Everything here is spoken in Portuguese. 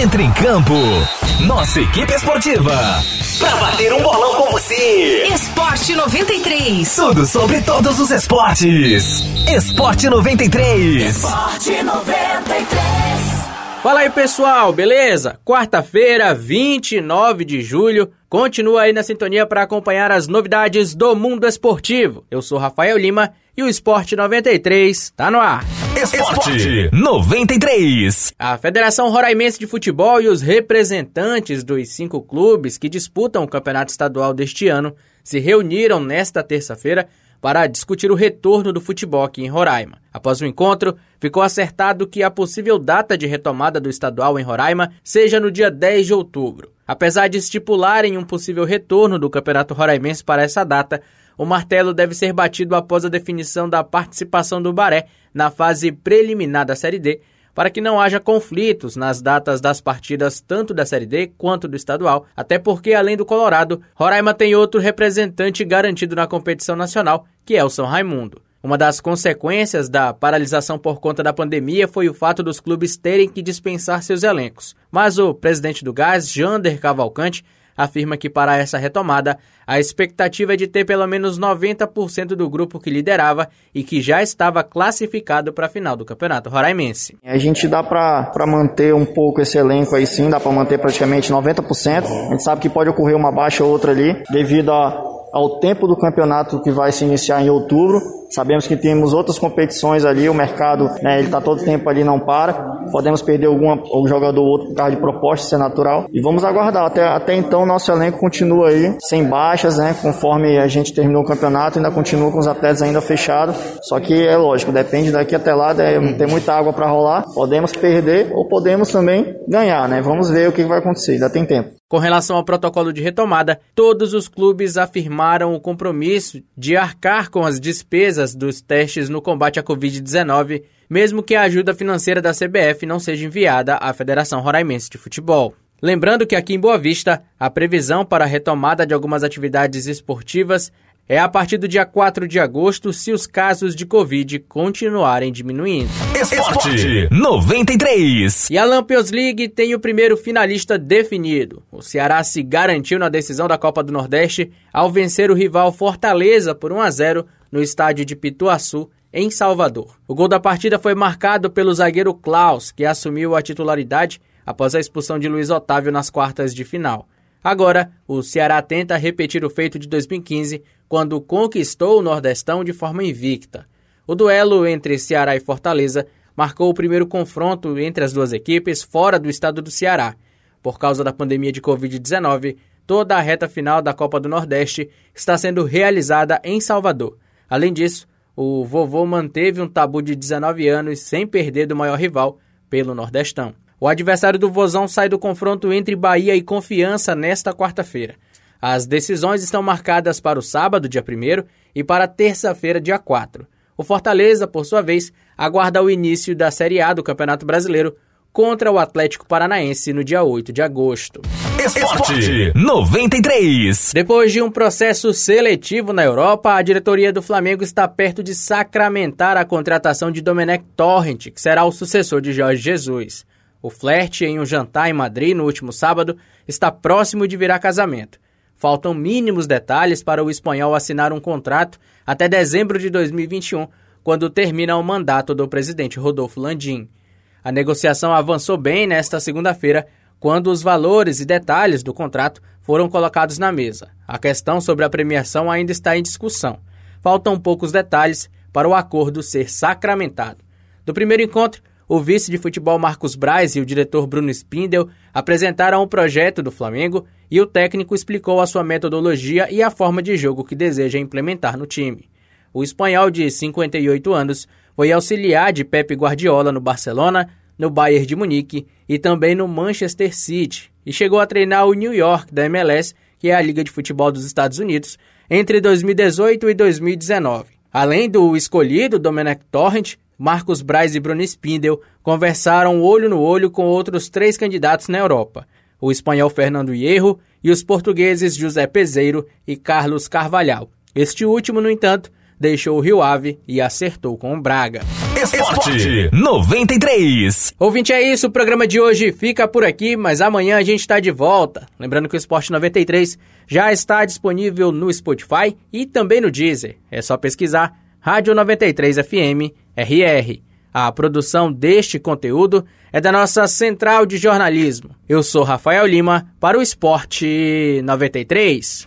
Entre em campo. Nossa equipe esportiva. Pra bater um bolão com você. Esporte 93. Tudo sobre todos os esportes. Esporte 93. Esporte 93. Fala aí pessoal, beleza? Quarta-feira, 29 de julho. Continua aí na sintonia para acompanhar as novidades do mundo esportivo. Eu sou Rafael Lima e o Esporte 93 tá no ar. Esporte 93. A Federação Roraimense de Futebol e os representantes dos cinco clubes que disputam o campeonato estadual deste ano se reuniram nesta terça-feira para discutir o retorno do futebol aqui em Roraima. Após o encontro, ficou acertado que a possível data de retomada do estadual em Roraima seja no dia 10 de outubro. Apesar de estipularem um possível retorno do Campeonato Roraimense para essa data, o martelo deve ser batido após a definição da participação do Baré na fase preliminar da Série D, para que não haja conflitos nas datas das partidas tanto da Série D quanto do estadual, até porque, além do Colorado, Roraima tem outro representante garantido na competição nacional, que é o São Raimundo. Uma das consequências da paralisação por conta da pandemia foi o fato dos clubes terem que dispensar seus elencos. Mas o presidente do Gás, Jander Cavalcante, afirma que para essa retomada, a expectativa é de ter pelo menos 90% do grupo que liderava e que já estava classificado para a final do Campeonato Roraimense. A gente dá para manter um pouco esse elenco aí sim, dá para manter praticamente 90%. A gente sabe que pode ocorrer uma baixa ou outra ali, devido a ao tempo do campeonato que vai se iniciar em outubro. Sabemos que temos outras competições ali, o mercado, né, ele está todo tempo ali, não para. Podemos perder algum jogador ou outro por causa de proposta, isso é natural. E vamos aguardar. Até, até então, nosso elenco continua aí, sem baixas, né? Conforme a gente terminou o campeonato, ainda continua com os atletas ainda fechados. Só que é lógico, depende daqui até lá, é, tem muita água para rolar. Podemos perder ou podemos também ganhar, né? Vamos ver o que vai acontecer, ainda tem tempo. Com relação ao protocolo de retomada, todos os clubes afirmaram o compromisso de arcar com as despesas dos testes no combate à Covid-19, mesmo que a ajuda financeira da CBF não seja enviada à Federação Roraimense de Futebol. Lembrando que aqui em Boa Vista, a previsão para a retomada de algumas atividades esportivas é a partir do dia 4 de agosto se os casos de Covid continuarem diminuindo. Esporte 93. E a Lampions League tem o primeiro finalista definido. O Ceará se garantiu na decisão da Copa do Nordeste ao vencer o rival Fortaleza por 1 a 0 no estádio de Pituaçu, em Salvador. O gol da partida foi marcado pelo zagueiro Klaus, que assumiu a titularidade após a expulsão de Luiz Otávio nas quartas de final. Agora, o Ceará tenta repetir o feito de 2015, quando conquistou o Nordestão de forma invicta. O duelo entre Ceará e Fortaleza marcou o primeiro confronto entre as duas equipes fora do estado do Ceará. Por causa da pandemia de Covid-19, toda a reta final da Copa do Nordeste está sendo realizada em Salvador. Além disso, o vovô manteve um tabu de 19 anos sem perder do maior rival pelo Nordestão. O adversário do Vozão sai do confronto entre Bahia e Confiança nesta quarta-feira. As decisões estão marcadas para o sábado, dia 1 e para terça-feira, dia 4. O Fortaleza, por sua vez, aguarda o início da Série A do Campeonato Brasileiro contra o Atlético Paranaense no dia 8 de agosto. Esporte 93. Depois de um processo seletivo na Europa, a diretoria do Flamengo está perto de sacramentar a contratação de Domenech Torrent, que será o sucessor de Jorge Jesus. O flerte em um jantar em Madrid no último sábado está próximo de virar casamento. Faltam mínimos detalhes para o espanhol assinar um contrato até dezembro de 2021, quando termina o mandato do presidente Rodolfo Landim. A negociação avançou bem nesta segunda-feira, quando os valores e detalhes do contrato foram colocados na mesa. A questão sobre a premiação ainda está em discussão. Faltam poucos detalhes para o acordo ser sacramentado. Do primeiro encontro, o vice de futebol Marcos Braz e o diretor Bruno Spindel apresentaram o projeto do Flamengo e o técnico explicou a sua metodologia e a forma de jogo que deseja implementar no time. O espanhol de 58 anos foi auxiliar de Pepe Guardiola no Barcelona, no Bayern de Munique e também no Manchester City, e chegou a treinar o New York da MLS, que é a Liga de Futebol dos Estados Unidos, entre 2018 e 2019. Além do escolhido Domenech Torrent, Marcos Braz e Bruno Spindel conversaram olho no olho com outros três candidatos na Europa, o espanhol Fernando Hierro e os portugueses José Peseiro e Carlos Carvalhal. Este último, no entanto, deixou o Rio Ave e acertou com o Braga. Esporte 93. Ouvinte, é isso. O programa de hoje fica por aqui, mas amanhã a gente está de volta. Lembrando que o Esporte 93 já está disponível no Spotify e também no Deezer. É só pesquisar Rádio 93 FM RR. A produção deste conteúdo é da nossa central de jornalismo. Eu sou Rafael Lima para o Esporte 93.